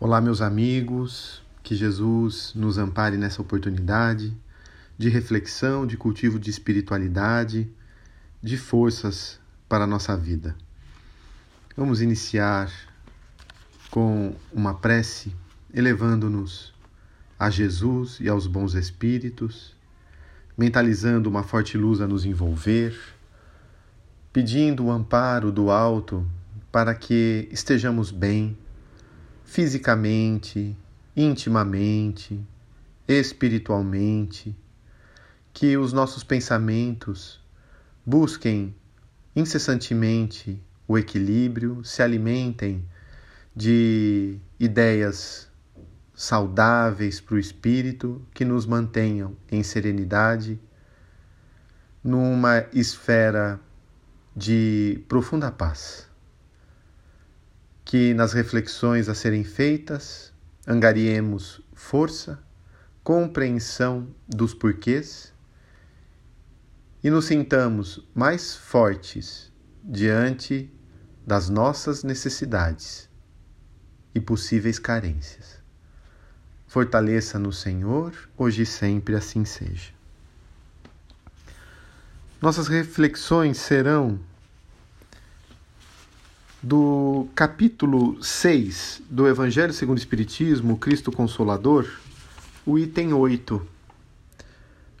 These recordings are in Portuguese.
Olá, meus amigos, que Jesus nos ampare nessa oportunidade de reflexão, de cultivo de espiritualidade, de forças para a nossa vida. Vamos iniciar com uma prece, elevando-nos a Jesus e aos bons espíritos, mentalizando uma forte luz a nos envolver, pedindo o amparo do alto para que estejamos bem fisicamente, intimamente, espiritualmente, que os nossos pensamentos busquem incessantemente o equilíbrio, se alimentem de ideias saudáveis para o espírito que nos mantenham em serenidade, numa esfera de profunda paz que nas reflexões a serem feitas angariemos força, compreensão dos porquês e nos sintamos mais fortes diante das nossas necessidades e possíveis carências. Fortaleça no Senhor, hoje e sempre assim seja. Nossas reflexões serão do capítulo 6 do Evangelho segundo o Espiritismo, Cristo Consolador, o item 8.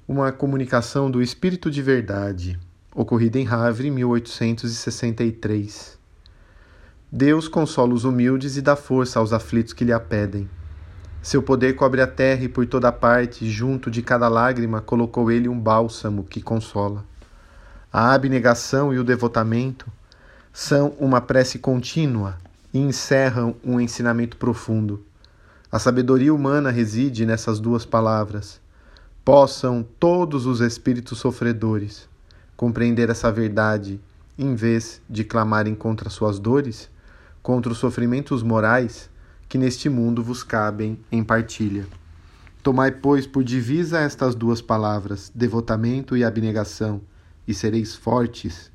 Uma comunicação do Espírito de Verdade, ocorrida em Havre, 1863. Deus consola os humildes e dá força aos aflitos que lhe a pedem. Seu poder cobre a terra e por toda parte, junto de cada lágrima, colocou ele um bálsamo que consola. A abnegação e o devotamento são uma prece contínua e encerram um ensinamento profundo. A sabedoria humana reside nessas duas palavras. Possam todos os espíritos sofredores compreender essa verdade em vez de clamarem contra suas dores, contra os sofrimentos morais que neste mundo vos cabem em partilha. Tomai, pois, por divisa estas duas palavras, devotamento e abnegação, e sereis fortes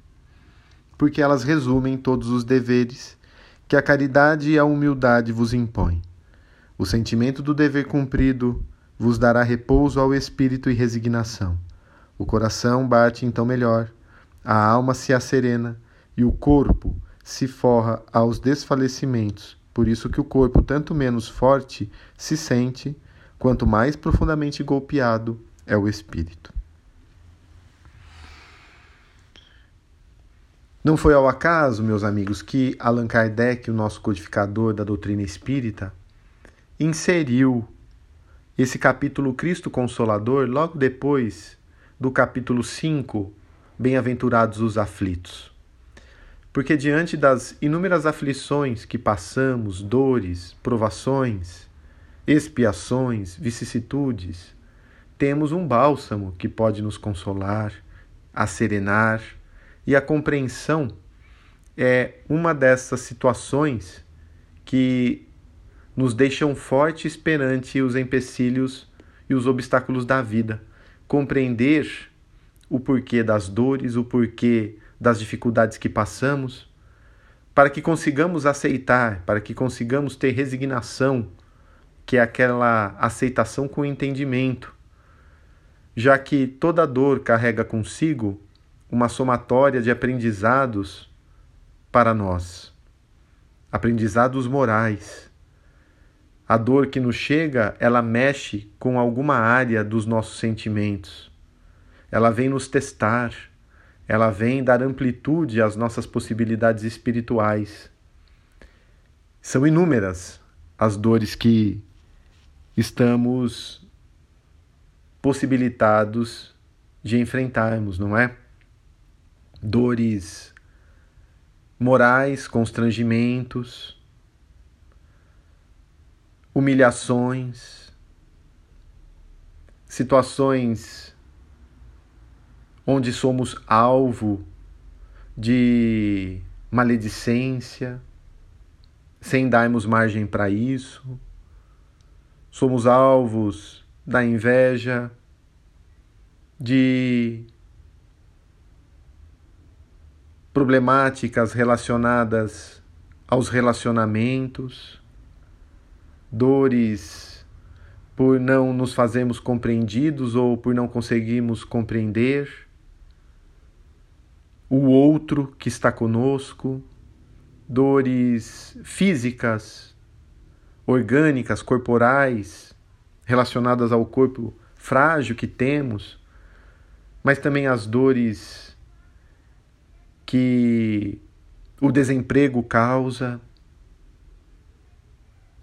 porque elas resumem todos os deveres que a caridade e a humildade vos impõem. O sentimento do dever cumprido vos dará repouso ao espírito e resignação. O coração bate então melhor, a alma se asserena e o corpo se forra aos desfalecimentos. Por isso que o corpo, tanto menos forte, se sente, quanto mais profundamente golpeado é o espírito. Não foi ao acaso, meus amigos, que Allan Kardec, o nosso codificador da doutrina espírita, inseriu esse capítulo Cristo Consolador logo depois do capítulo 5, Bem-aventurados os aflitos. Porque diante das inúmeras aflições que passamos, dores, provações, expiações, vicissitudes, temos um bálsamo que pode nos consolar, acerenar, e a compreensão é uma dessas situações que nos deixam fortes perante os empecilhos e os obstáculos da vida. Compreender o porquê das dores, o porquê das dificuldades que passamos, para que consigamos aceitar, para que consigamos ter resignação, que é aquela aceitação com entendimento, já que toda dor carrega consigo uma somatória de aprendizados para nós, aprendizados morais. A dor que nos chega, ela mexe com alguma área dos nossos sentimentos. Ela vem nos testar, ela vem dar amplitude às nossas possibilidades espirituais. São inúmeras as dores que estamos possibilitados de enfrentarmos, não é? Dores morais, constrangimentos, humilhações, situações onde somos alvo de maledicência, sem darmos margem para isso, somos alvos da inveja, de problemáticas relacionadas aos relacionamentos, dores por não nos fazermos compreendidos ou por não conseguirmos compreender o outro que está conosco, dores físicas, orgânicas, corporais, relacionadas ao corpo frágil que temos, mas também as dores que o desemprego causa,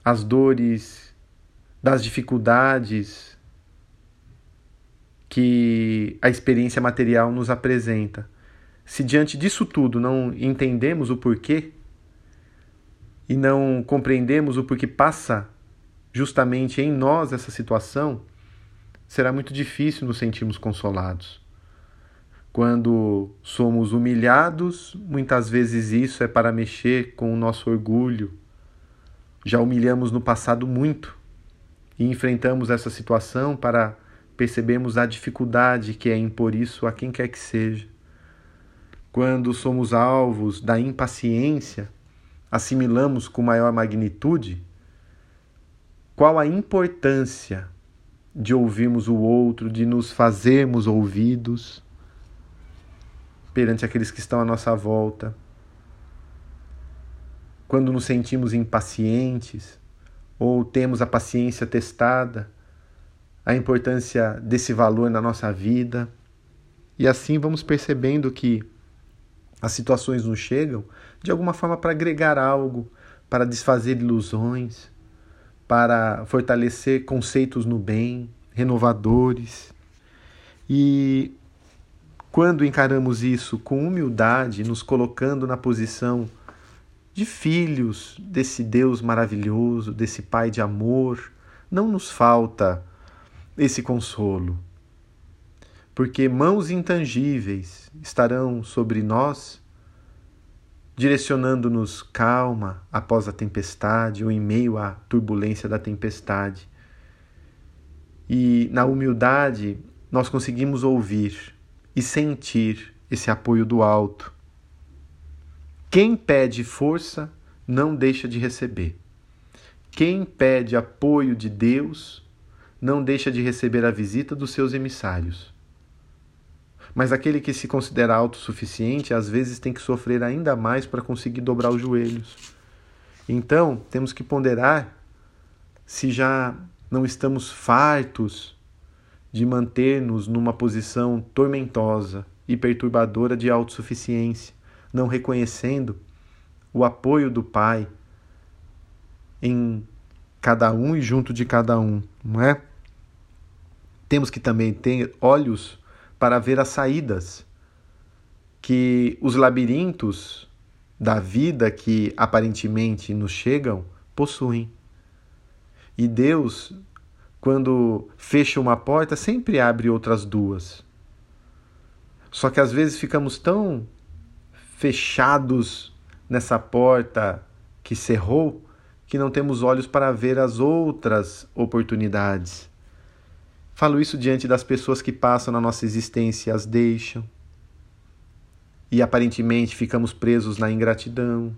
as dores das dificuldades que a experiência material nos apresenta. Se diante disso tudo não entendemos o porquê e não compreendemos o porquê passa justamente em nós essa situação, será muito difícil nos sentirmos consolados. Quando somos humilhados, muitas vezes isso é para mexer com o nosso orgulho, já humilhamos no passado muito e enfrentamos essa situação para percebermos a dificuldade que é impor isso a quem quer que seja. Quando somos alvos da impaciência, assimilamos com maior magnitude qual a importância de ouvirmos o outro, de nos fazermos ouvidos perante aqueles que estão à nossa volta quando nos sentimos impacientes ou temos a paciência testada, a importância desse valor na nossa vida. E assim vamos percebendo que as situações nos chegam de alguma forma para agregar algo, para desfazer ilusões, para fortalecer conceitos no bem, renovadores. E quando encaramos isso com humildade, nos colocando na posição de filhos desse Deus maravilhoso, desse Pai de amor, não nos falta esse consolo. Porque mãos intangíveis estarão sobre nós, direcionando-nos calma após a tempestade ou em meio à turbulência da tempestade. E na humildade nós conseguimos ouvir e sentir esse apoio do alto quem pede força não deixa de receber. Quem pede apoio de Deus não deixa de receber a visita dos seus emissários. Mas aquele que se considera autossuficiente às vezes tem que sofrer ainda mais para conseguir dobrar os joelhos. Então, temos que ponderar se já não estamos fartos de manter-nos numa posição tormentosa e perturbadora de autossuficiência não reconhecendo o apoio do Pai em cada um e junto de cada um, não é? Temos que também ter olhos para ver as saídas que os labirintos da vida que aparentemente nos chegam possuem. E Deus, quando fecha uma porta, sempre abre outras duas. Só que às vezes ficamos tão fechados nessa porta que cerrou, que não temos olhos para ver as outras oportunidades. Falo isso diante das pessoas que passam na nossa existência as deixam. E aparentemente ficamos presos na ingratidão.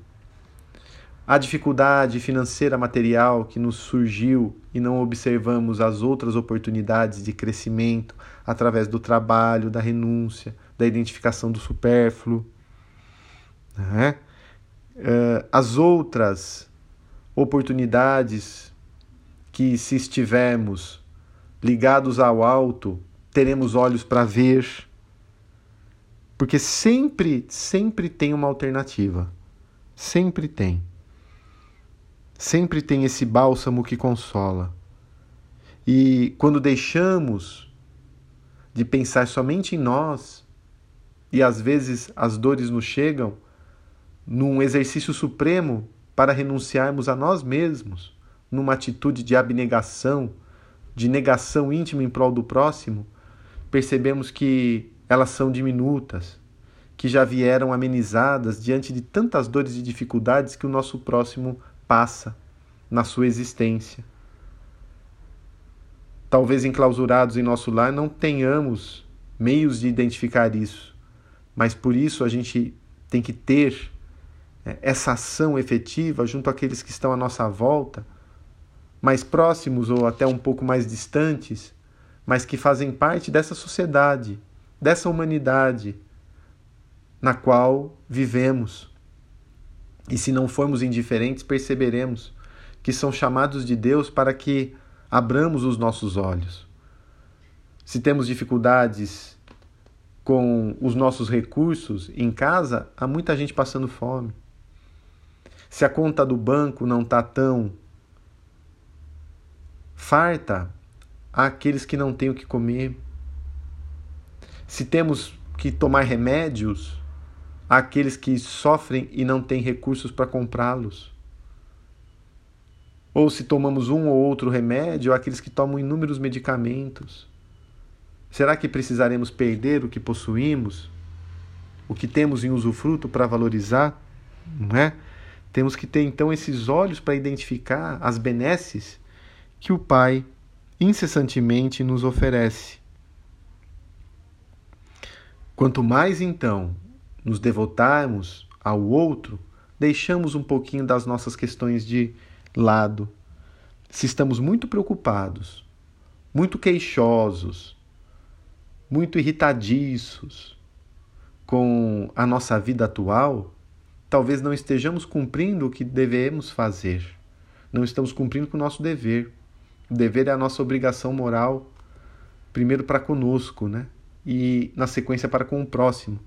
A dificuldade financeira material que nos surgiu e não observamos as outras oportunidades de crescimento através do trabalho, da renúncia, da identificação do supérfluo. Né? Uh, as outras oportunidades que, se estivermos ligados ao alto, teremos olhos para ver, porque sempre, sempre tem uma alternativa. Sempre tem. Sempre tem esse bálsamo que consola. E quando deixamos de pensar somente em nós, e às vezes as dores nos chegam, num exercício supremo para renunciarmos a nós mesmos, numa atitude de abnegação, de negação íntima em prol do próximo, percebemos que elas são diminutas, que já vieram amenizadas diante de tantas dores e dificuldades que o nosso próximo passa na sua existência. Talvez enclausurados em nosso lar não tenhamos meios de identificar isso, mas por isso a gente tem que ter é, essa ação efetiva junto àqueles que estão à nossa volta, mais próximos ou até um pouco mais distantes, mas que fazem parte dessa sociedade, dessa humanidade na qual vivemos. E se não formos indiferentes, perceberemos que são chamados de Deus para que abramos os nossos olhos. Se temos dificuldades com os nossos recursos em casa, há muita gente passando fome. Se a conta do banco não está tão farta, há aqueles que não têm o que comer. Se temos que tomar remédios, há aqueles que sofrem e não têm recursos para comprá-los. Ou se tomamos um ou outro remédio, há aqueles que tomam inúmeros medicamentos. Será que precisaremos perder o que possuímos, o que temos em usufruto para valorizar? Não é? Temos que ter então esses olhos para identificar as benesses que o Pai incessantemente nos oferece. Quanto mais então nos devotarmos ao outro, deixamos um pouquinho das nossas questões de lado. Se estamos muito preocupados, muito queixosos, muito irritadiços com a nossa vida atual, talvez não estejamos cumprindo o que devemos fazer. Não estamos cumprindo com o nosso dever. O dever é a nossa obrigação moral, primeiro para conosco, né? E na sequência para com o próximo.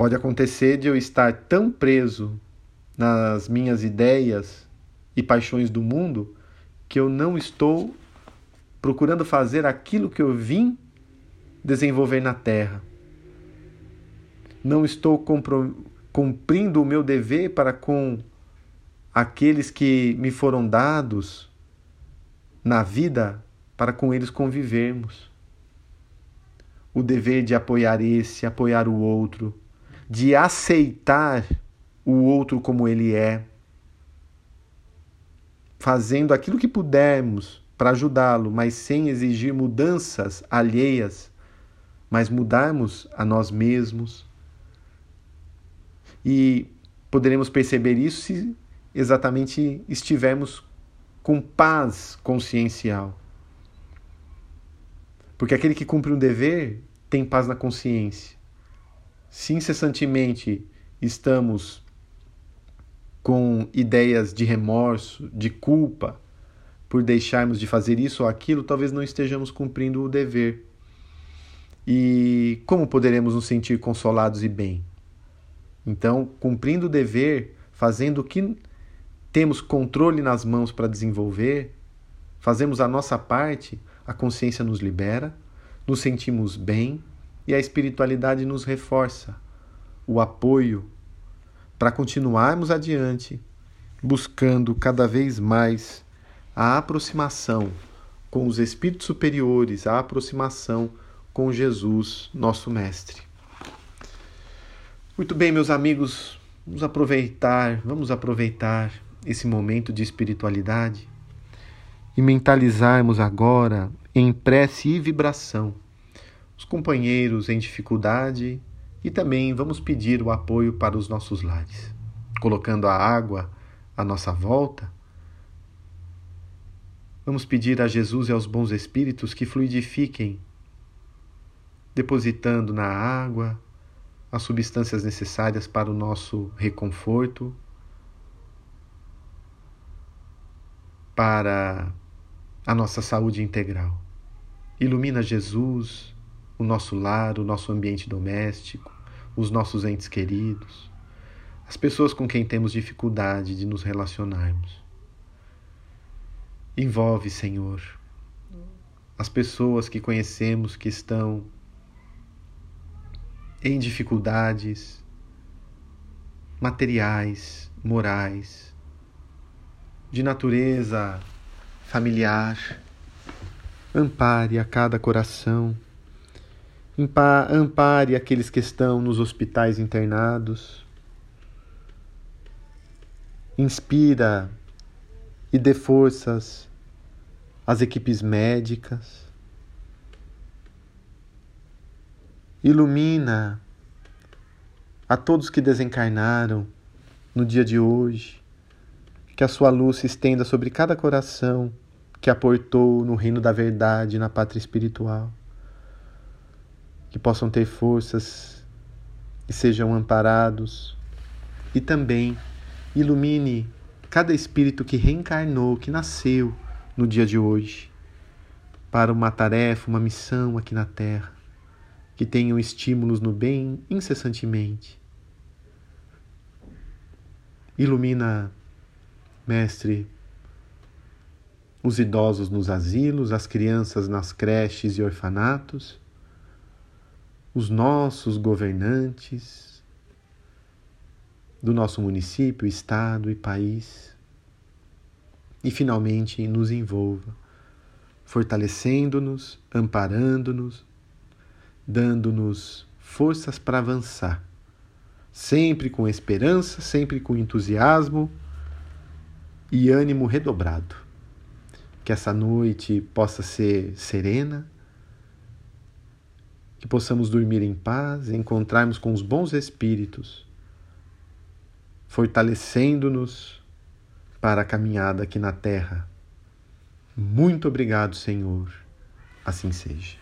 Pode acontecer de eu estar tão preso nas minhas ideias e paixões do mundo que eu não estou procurando fazer aquilo que eu vim desenvolver na terra. Não estou cumprindo o meu dever para com aqueles que me foram dados na vida para com eles convivermos. O dever de apoiar esse, apoiar o outro, de aceitar o outro como ele é, fazendo aquilo que pudermos para ajudá-lo, mas sem exigir mudanças alheias, mas mudarmos a nós mesmos. E poderemos perceber isso se exatamente estivermos com paz consciencial. Porque aquele que cumpre um dever tem paz na consciência. Se incessantemente estamos com ideias de remorso, de culpa, por deixarmos de fazer isso ou aquilo, talvez não estejamos cumprindo o dever. E como poderemos nos sentir consolados e bem? Então, cumprindo o dever, fazendo o que temos controle nas mãos para desenvolver, fazemos a nossa parte, a consciência nos libera, nos sentimos bem e a espiritualidade nos reforça o apoio para continuarmos adiante, buscando cada vez mais a aproximação com os espíritos superiores, a aproximação com Jesus, nosso Mestre. Muito bem, meus amigos, vamos aproveitar, vamos aproveitar esse momento de espiritualidade e mentalizarmos agora em prece e vibração os companheiros em dificuldade e também vamos pedir o apoio para os nossos lares, colocando a água à nossa volta. Vamos pedir a Jesus e aos bons espíritos que fluidifiquem, depositando na água as substâncias necessárias para o nosso reconforto para a nossa saúde integral. Ilumina Jesus, o nosso lar, o nosso ambiente doméstico, os nossos entes queridos, as pessoas com quem temos dificuldade de nos relacionarmos. Envolve, Senhor, as pessoas que conhecemos que estão em dificuldades materiais, morais, de natureza familiar. Ampare a cada coração. Ampare aqueles que estão nos hospitais internados. Inspira e dê forças às equipes médicas. Ilumina a todos que desencarnaram no dia de hoje Que a sua luz se estenda sobre cada coração que aportou no reino da verdade, na pátria espiritual. Que possam ter forças e sejam amparados. E também ilumine cada espírito que reencarnou, que nasceu no dia de hoje, para uma tarefa, uma missão aqui na Terra, que tenham estímulos no bem incessantemente. Ilumina, Mestre, os idosos nos asilos, as crianças nas creches e orfanatos, os nossos governantes do nosso município, estado e país. E finalmente nos envolva, fortalecendo-nos, amparando-nos, dando-nos forças para avançar, sempre com esperança, sempre com entusiasmo e ânimo redobrado que essa noite possa ser serena, que possamos dormir em paz, encontrarmos com os bons espíritos, fortalecendo-nos para a caminhada aqui na terra. Muito obrigado, Senhor. Assim seja.